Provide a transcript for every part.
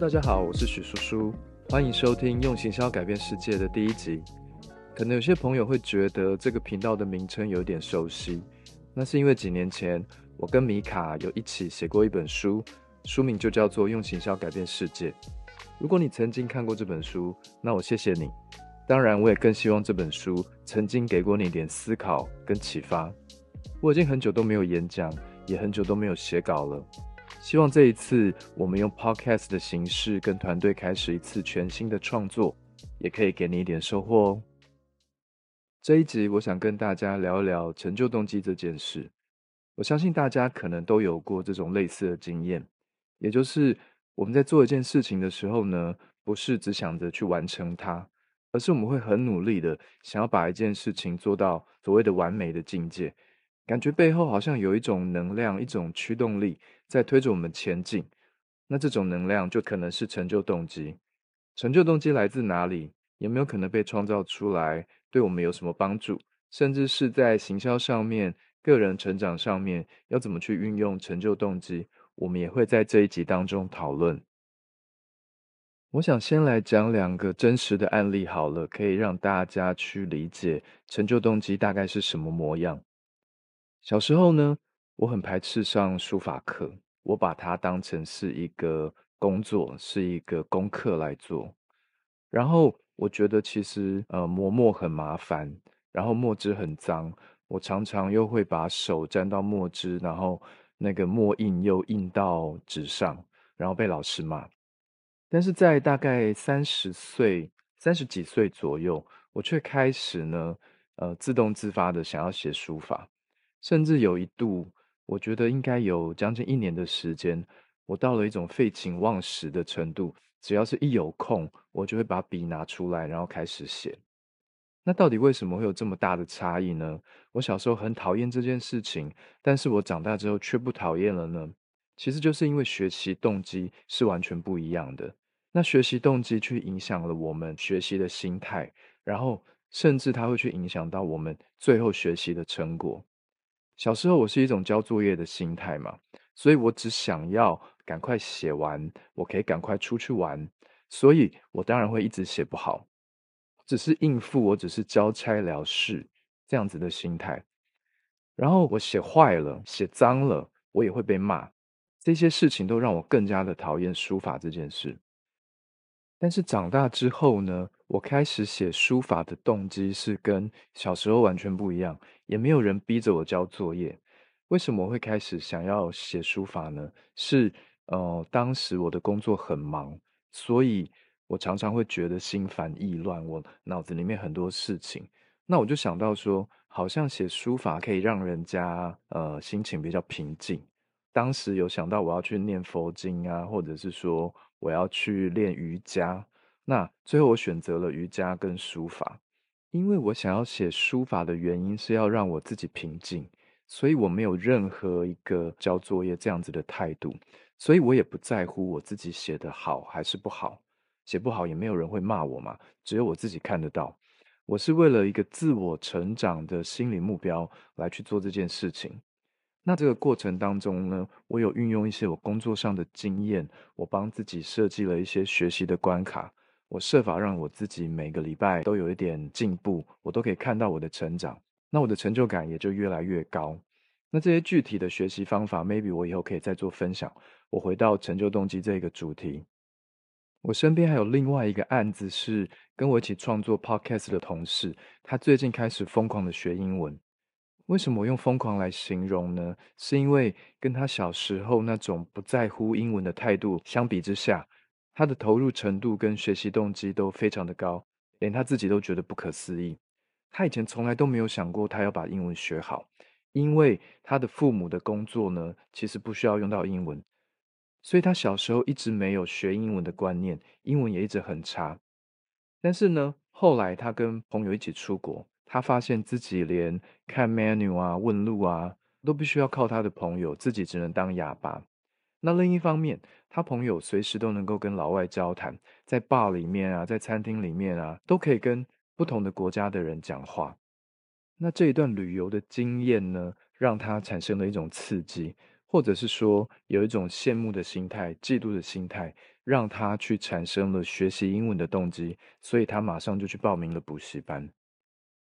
大家好，我是许叔叔，欢迎收听《用行销改变世界》的第一集。可能有些朋友会觉得这个频道的名称有点熟悉，那是因为几年前我跟米卡有一起写过一本书，书名就叫做《用行销改变世界》。如果你曾经看过这本书，那我谢谢你。当然，我也更希望这本书曾经给过你点思考跟启发。我已经很久都没有演讲，也很久都没有写稿了。希望这一次我们用 podcast 的形式跟团队开始一次全新的创作，也可以给你一点收获哦。这一集我想跟大家聊一聊成就动机这件事。我相信大家可能都有过这种类似的经验，也就是我们在做一件事情的时候呢，不是只想着去完成它，而是我们会很努力的想要把一件事情做到所谓的完美的境界。感觉背后好像有一种能量，一种驱动力在推着我们前进。那这种能量就可能是成就动机。成就动机来自哪里？有没有可能被创造出来？对我们有什么帮助？甚至是在行销上面、个人成长上面，要怎么去运用成就动机？我们也会在这一集当中讨论。我想先来讲两个真实的案例好了，可以让大家去理解成就动机大概是什么模样。小时候呢，我很排斥上书法课，我把它当成是一个工作，是一个功课来做。然后我觉得其实呃磨墨很麻烦，然后墨汁很脏，我常常又会把手沾到墨汁，然后那个墨印又印到纸上，然后被老师骂。但是在大概三十岁、三十几岁左右，我却开始呢，呃，自动自发的想要写书法。甚至有一度，我觉得应该有将近一年的时间，我到了一种废寝忘食的程度。只要是一有空，我就会把笔拿出来，然后开始写。那到底为什么会有这么大的差异呢？我小时候很讨厌这件事情，但是我长大之后却不讨厌了呢？其实就是因为学习动机是完全不一样的。那学习动机去影响了我们学习的心态，然后甚至它会去影响到我们最后学习的成果。小时候我是一种交作业的心态嘛，所以我只想要赶快写完，我可以赶快出去玩，所以我当然会一直写不好，只是应付，我只是交差了事这样子的心态。然后我写坏了，写脏了，我也会被骂。这些事情都让我更加的讨厌书法这件事。但是长大之后呢？我开始写书法的动机是跟小时候完全不一样，也没有人逼着我交作业。为什么我会开始想要写书法呢？是呃，当时我的工作很忙，所以我常常会觉得心烦意乱，我脑子里面很多事情。那我就想到说，好像写书法可以让人家呃心情比较平静。当时有想到我要去念佛经啊，或者是说我要去练瑜伽。那最后我选择了瑜伽跟书法，因为我想要写书法的原因是要让我自己平静，所以我没有任何一个交作业这样子的态度，所以我也不在乎我自己写的好还是不好，写不好也没有人会骂我嘛，只有我自己看得到。我是为了一个自我成长的心理目标来去做这件事情。那这个过程当中呢，我有运用一些我工作上的经验，我帮自己设计了一些学习的关卡。我设法让我自己每个礼拜都有一点进步，我都可以看到我的成长，那我的成就感也就越来越高。那这些具体的学习方法，maybe 我以后可以再做分享。我回到成就动机这个主题，我身边还有另外一个案子是跟我一起创作 podcast 的同事，他最近开始疯狂的学英文。为什么我用疯狂来形容呢？是因为跟他小时候那种不在乎英文的态度相比之下。他的投入程度跟学习动机都非常的高，连他自己都觉得不可思议。他以前从来都没有想过他要把英文学好，因为他的父母的工作呢，其实不需要用到英文，所以他小时候一直没有学英文的观念，英文也一直很差。但是呢，后来他跟朋友一起出国，他发现自己连看 menu 啊、问路啊，都必须要靠他的朋友，自己只能当哑巴。那另一方面，他朋友随时都能够跟老外交谈，在 bar 里面啊，在餐厅里面啊，都可以跟不同的国家的人讲话。那这一段旅游的经验呢，让他产生了一种刺激，或者是说有一种羡慕的心态、嫉妒的心态，让他去产生了学习英文的动机，所以他马上就去报名了补习班。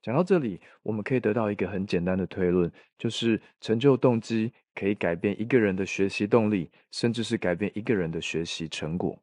讲到这里，我们可以得到一个很简单的推论，就是成就动机可以改变一个人的学习动力，甚至是改变一个人的学习成果。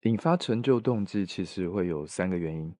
引发成就动机其实会有三个原因，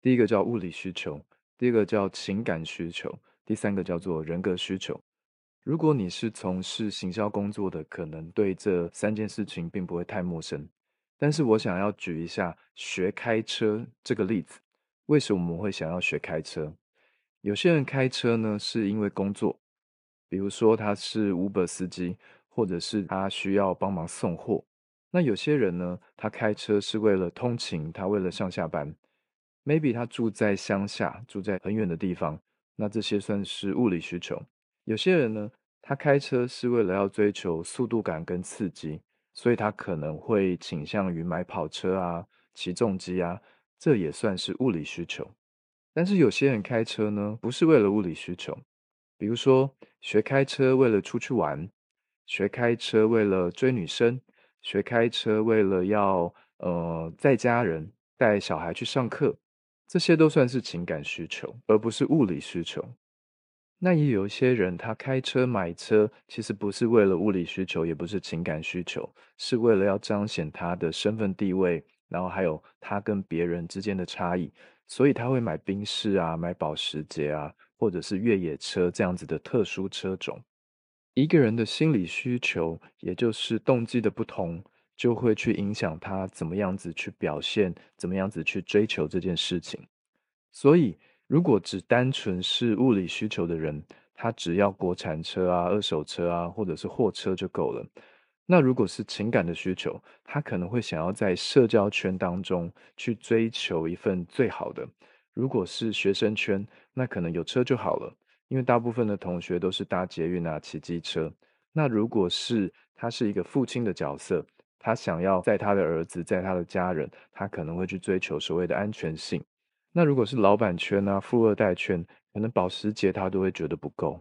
第一个叫物理需求，第二个叫情感需求，第三个叫做人格需求。如果你是从事行销工作的，可能对这三件事情并不会太陌生。但是我想要举一下学开车这个例子。为什么我们会想要学开车？有些人开车呢，是因为工作，比如说他是 Uber 司机，或者是他需要帮忙送货。那有些人呢，他开车是为了通勤，他为了上下班。Maybe 他住在乡下，住在很远的地方，那这些算是物理需求。有些人呢，他开车是为了要追求速度感跟刺激，所以他可能会倾向于买跑车啊，骑重机啊。这也算是物理需求，但是有些人开车呢，不是为了物理需求，比如说学开车为了出去玩，学开车为了追女生，学开车为了要呃载家人带小孩去上课，这些都算是情感需求，而不是物理需求。那也有一些人，他开车买车其实不是为了物理需求，也不是情感需求，是为了要彰显他的身份地位。然后还有他跟别人之间的差异，所以他会买宾士啊，买保时捷啊，或者是越野车这样子的特殊车种。一个人的心理需求，也就是动机的不同，就会去影响他怎么样子去表现，怎么样子去追求这件事情。所以，如果只单纯是物理需求的人，他只要国产车啊、二手车啊，或者是货车就够了。那如果是情感的需求，他可能会想要在社交圈当中去追求一份最好的。如果是学生圈，那可能有车就好了，因为大部分的同学都是搭捷运啊、骑机车。那如果是他是一个父亲的角色，他想要在他的儿子、在他的家人，他可能会去追求所谓的安全性。那如果是老板圈啊、富二代圈，可能保时捷他都会觉得不够。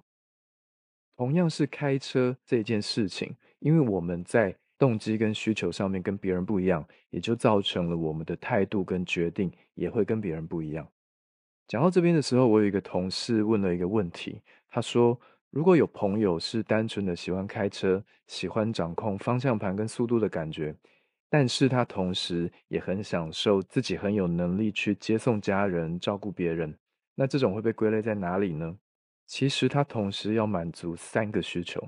同样是开车这件事情。因为我们在动机跟需求上面跟别人不一样，也就造成了我们的态度跟决定也会跟别人不一样。讲到这边的时候，我有一个同事问了一个问题，他说：“如果有朋友是单纯的喜欢开车，喜欢掌控方向盘跟速度的感觉，但是他同时也很享受自己很有能力去接送家人、照顾别人，那这种会被归类在哪里呢？”其实他同时要满足三个需求。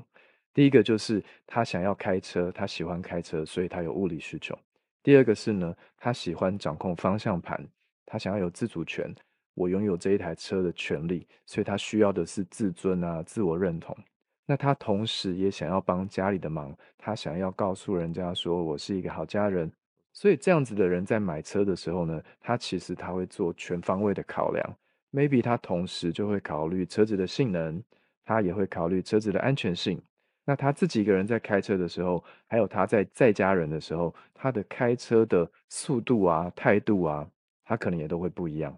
第一个就是他想要开车，他喜欢开车，所以他有物理需求。第二个是呢，他喜欢掌控方向盘，他想要有自主权，我拥有这一台车的权利，所以他需要的是自尊啊，自我认同。那他同时也想要帮家里的忙，他想要告诉人家说我是一个好家人。所以这样子的人在买车的时候呢，他其实他会做全方位的考量，maybe 他同时就会考虑车子的性能，他也会考虑车子的安全性。那他自己一个人在开车的时候，还有他在在家人的时候，他的开车的速度啊、态度啊，他可能也都会不一样。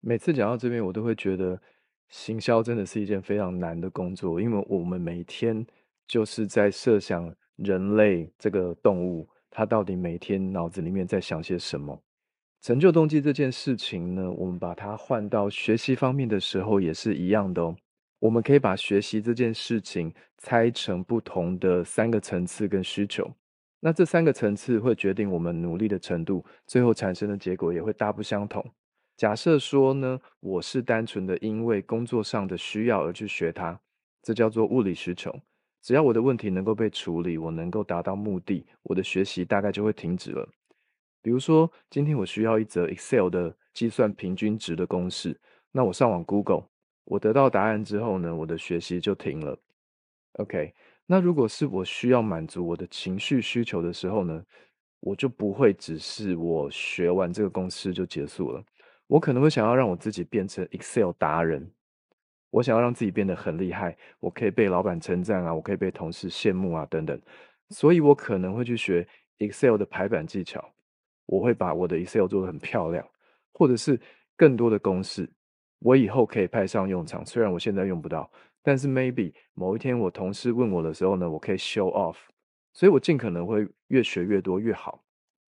每次讲到这边，我都会觉得行销真的是一件非常难的工作，因为我们每天就是在设想人类这个动物，它到底每天脑子里面在想些什么。成就动机这件事情呢，我们把它换到学习方面的时候，也是一样的哦。我们可以把学习这件事情拆成不同的三个层次跟需求，那这三个层次会决定我们努力的程度，最后产生的结果也会大不相同。假设说呢，我是单纯的因为工作上的需要而去学它，这叫做物理需求。只要我的问题能够被处理，我能够达到目的，我的学习大概就会停止了。比如说，今天我需要一则 Excel 的计算平均值的公式，那我上网 Google。我得到答案之后呢，我的学习就停了。OK，那如果是我需要满足我的情绪需求的时候呢，我就不会只是我学完这个公式就结束了。我可能会想要让我自己变成 Excel 达人，我想要让自己变得很厉害，我可以被老板称赞啊，我可以被同事羡慕啊，等等。所以我可能会去学 Excel 的排版技巧，我会把我的 Excel 做得很漂亮，或者是更多的公式。我以后可以派上用场，虽然我现在用不到，但是 maybe 某一天我同事问我的时候呢，我可以 show off，所以我尽可能会越学越多越好。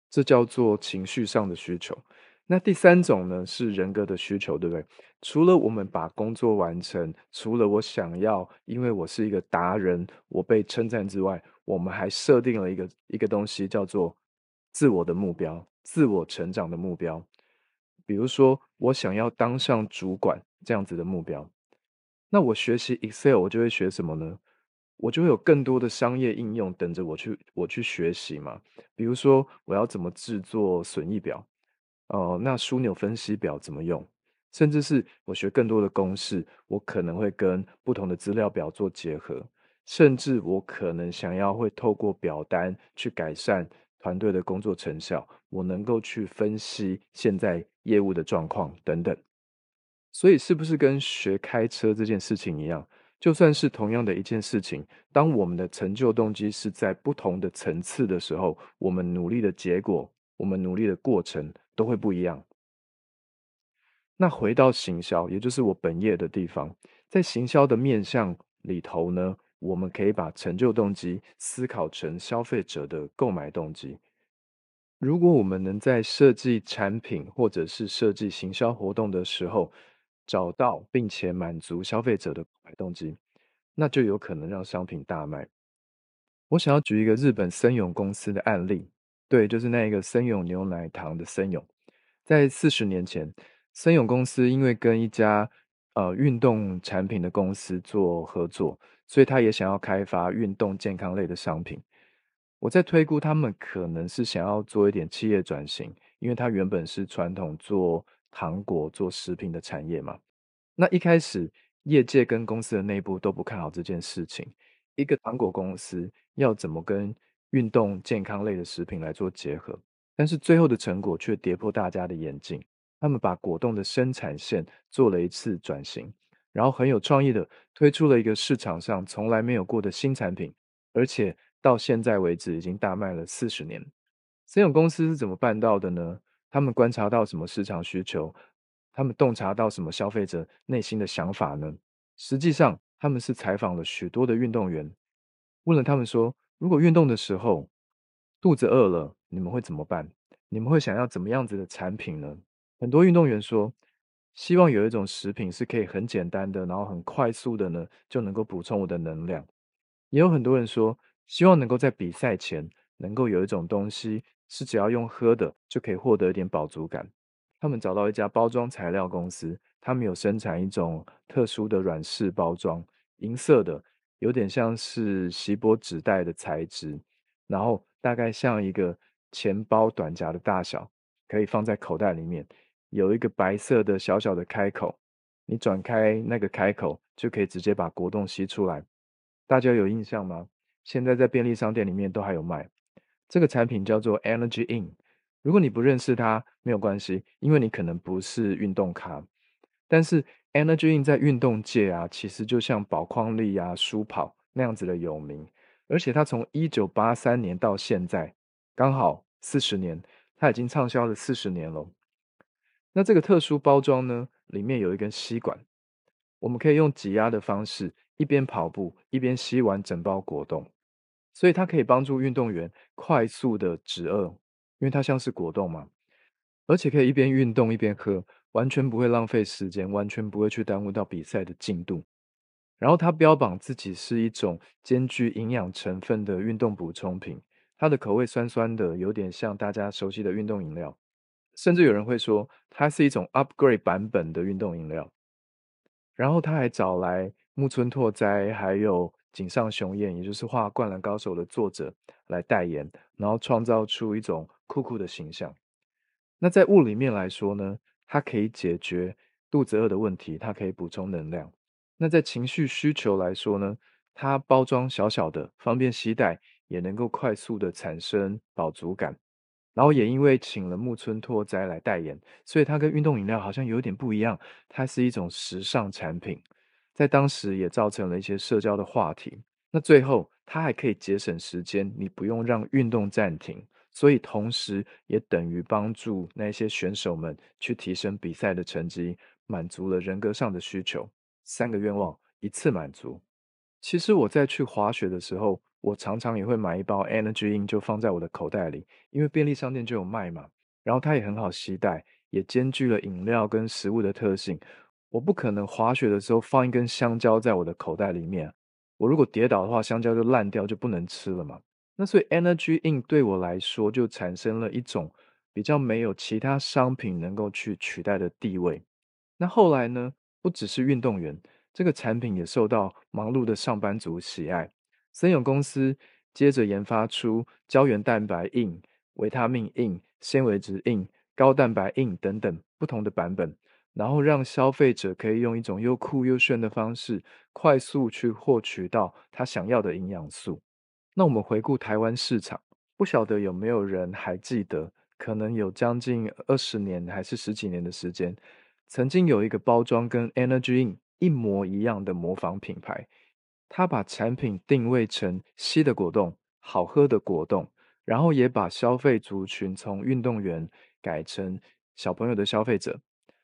这叫做情绪上的需求。那第三种呢是人格的需求，对不对？除了我们把工作完成，除了我想要，因为我是一个达人，我被称赞之外，我们还设定了一个一个东西，叫做自我的目标、自我成长的目标。比如说，我想要当上主管这样子的目标，那我学习 Excel，我就会学什么呢？我就会有更多的商业应用等着我去我去学习嘛。比如说，我要怎么制作损益表。哦，那枢纽分析表怎么用？甚至是我学更多的公式，我可能会跟不同的资料表做结合，甚至我可能想要会透过表单去改善团队的工作成效，我能够去分析现在业务的状况等等。所以，是不是跟学开车这件事情一样？就算是同样的一件事情，当我们的成就动机是在不同的层次的时候，我们努力的结果，我们努力的过程。都会不一样。那回到行销，也就是我本业的地方，在行销的面向里头呢，我们可以把成就动机思考成消费者的购买动机。如果我们能在设计产品或者是设计行销活动的时候，找到并且满足消费者的购买动机，那就有可能让商品大卖。我想要举一个日本森永公司的案例。对，就是那一个森永牛奶糖的森永，在四十年前，森永公司因为跟一家呃运动产品的公司做合作，所以他也想要开发运动健康类的商品。我在推估他们可能是想要做一点企业转型，因为他原本是传统做糖果、做食品的产业嘛。那一开始，业界跟公司的内部都不看好这件事情，一个糖果公司要怎么跟？运动健康类的食品来做结合，但是最后的成果却跌破大家的眼镜。他们把果冻的生产线做了一次转型，然后很有创意的推出了一个市场上从来没有过的新产品，而且到现在为止已经大卖了四十年。森永公司是怎么办到的呢？他们观察到什么市场需求？他们洞察到什么消费者内心的想法呢？实际上，他们是采访了许多的运动员，问了他们说。如果运动的时候肚子饿了，你们会怎么办？你们会想要怎么样子的产品呢？很多运动员说，希望有一种食品是可以很简单的，然后很快速的呢，就能够补充我的能量。也有很多人说，希望能够在比赛前能够有一种东西，是只要用喝的就可以获得一点饱足感。他们找到一家包装材料公司，他们有生产一种特殊的软式包装，银色的。有点像是锡箔纸袋的材质，然后大概像一个钱包短夹的大小，可以放在口袋里面。有一个白色的小小的开口，你转开那个开口，就可以直接把果冻吸出来。大家有印象吗？现在在便利商店里面都还有卖。这个产品叫做 Energy In。如果你不认识它，没有关系，因为你可能不是运动咖，但是。Energy In 在运动界啊，其实就像宝矿力啊、舒跑那样子的有名，而且它从一九八三年到现在，刚好四十年，它已经畅销了四十年了。那这个特殊包装呢，里面有一根吸管，我们可以用挤压的方式，一边跑步一边吸完整包果冻，所以它可以帮助运动员快速的止饿，因为它像是果冻嘛，而且可以一边运动一边喝。完全不会浪费时间，完全不会去耽误到比赛的进度。然后它标榜自己是一种兼具营养成分的运动补充品，它的口味酸酸的，有点像大家熟悉的运动饮料。甚至有人会说它是一种 upgrade 版本的运动饮料。然后他还找来木村拓哉还有井上雄彦，也就是画《灌篮高手》的作者来代言，然后创造出一种酷酷的形象。那在物理面来说呢？它可以解决肚子饿的问题，它可以补充能量。那在情绪需求来说呢？它包装小小的，方便携带，也能够快速的产生饱足感。然后也因为请了木村拓哉来代言，所以它跟运动饮料好像有点不一样。它是一种时尚产品，在当时也造成了一些社交的话题。那最后，它还可以节省时间，你不用让运动暂停。所以，同时也等于帮助那些选手们去提升比赛的成绩，满足了人格上的需求。三个愿望一次满足。其实我在去滑雪的时候，我常常也会买一包 Energy In 就放在我的口袋里，因为便利商店就有卖嘛。然后它也很好携带，也兼具了饮料跟食物的特性。我不可能滑雪的时候放一根香蕉在我的口袋里面，我如果跌倒的话，香蕉就烂掉，就不能吃了嘛。那所以 Energy In 对我来说就产生了一种比较没有其他商品能够去取代的地位。那后来呢，不只是运动员，这个产品也受到忙碌的上班族喜爱。森永公司接着研发出胶原蛋白 In、维他命 In、纤维质 In、高蛋白 In 等等不同的版本，然后让消费者可以用一种又酷又炫的方式，快速去获取到他想要的营养素。那我们回顾台湾市场，不晓得有没有人还记得？可能有将近二十年还是十几年的时间，曾经有一个包装跟 Energy In 一模一样的模仿品牌，他把产品定位成稀的果冻、好喝的果冻，然后也把消费族群从运动员改成小朋友的消费者。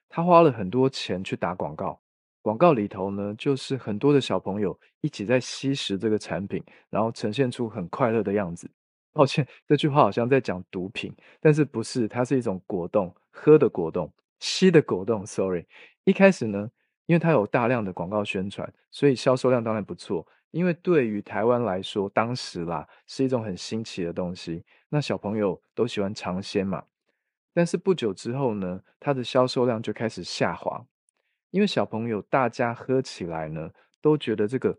他花了很多钱去打广告。广告里头呢，就是很多的小朋友一起在吸食这个产品，然后呈现出很快乐的样子。抱歉，这句话好像在讲毒品，但是不是？它是一种果冻，喝的果冻，吸的果冻。Sorry，一开始呢，因为它有大量的广告宣传，所以销售量当然不错。因为对于台湾来说，当时啦是一种很新奇的东西，那小朋友都喜欢尝鲜嘛。但是不久之后呢，它的销售量就开始下滑。因为小朋友大家喝起来呢，都觉得这个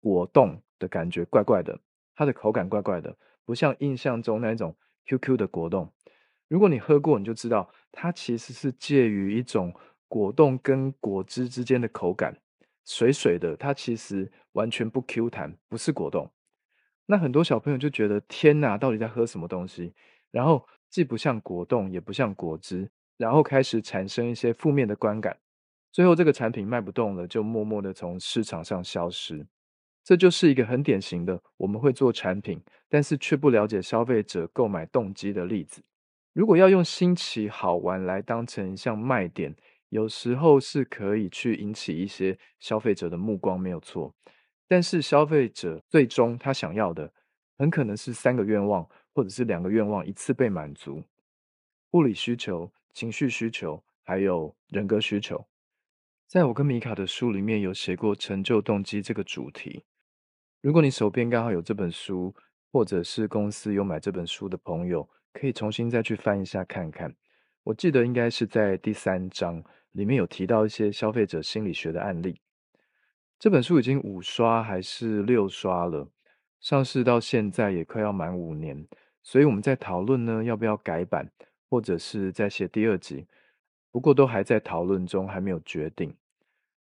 果冻的感觉怪怪的，它的口感怪怪的，不像印象中那一种 QQ 的果冻。如果你喝过，你就知道它其实是介于一种果冻跟果汁之间的口感，水水的，它其实完全不 Q 弹，不是果冻。那很多小朋友就觉得天哪，到底在喝什么东西？然后既不像果冻，也不像果汁，然后开始产生一些负面的观感。最后这个产品卖不动了，就默默的从市场上消失。这就是一个很典型的我们会做产品，但是却不了解消费者购买动机的例子。如果要用新奇好玩来当成一项卖点，有时候是可以去引起一些消费者的目光，没有错。但是消费者最终他想要的，很可能是三个愿望，或者是两个愿望一次被满足：物理需求、情绪需求，还有人格需求。在我跟米卡的书里面有写过成就动机这个主题。如果你手边刚好有这本书，或者是公司有买这本书的朋友，可以重新再去翻一下看看。我记得应该是在第三章里面有提到一些消费者心理学的案例。这本书已经五刷还是六刷了，上市到现在也快要满五年，所以我们在讨论呢要不要改版，或者是再写第二集。不过都还在讨论中，还没有决定。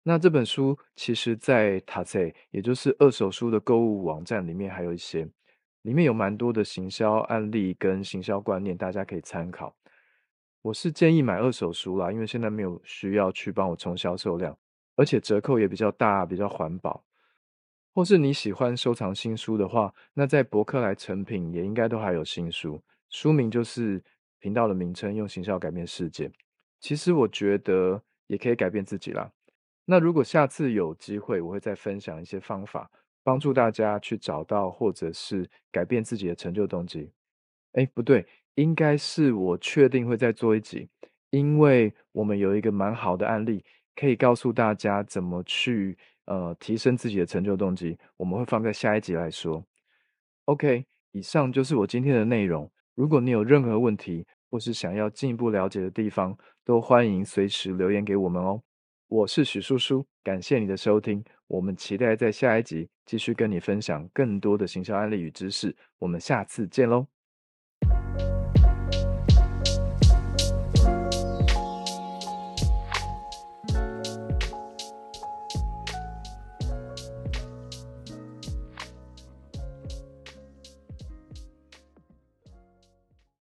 那这本书其实，在 Taze，也就是二手书的购物网站里面，还有一些，里面有蛮多的行销案例跟行销观念，大家可以参考。我是建议买二手书啦，因为现在没有需要去帮我冲销售量，而且折扣也比较大，比较环保。或是你喜欢收藏新书的话，那在博客来成品也应该都还有新书，书名就是频道的名称，用行销改变世界。其实我觉得也可以改变自己啦。那如果下次有机会，我会再分享一些方法，帮助大家去找到或者是改变自己的成就动机。哎，不对，应该是我确定会再做一集，因为我们有一个蛮好的案例，可以告诉大家怎么去呃提升自己的成就动机。我们会放在下一集来说。OK，以上就是我今天的内容。如果你有任何问题，或是想要进一步了解的地方，都欢迎随时留言给我们哦。我是许叔叔，感谢你的收听，我们期待在下一集继续跟你分享更多的行销案例与知识。我们下次见喽。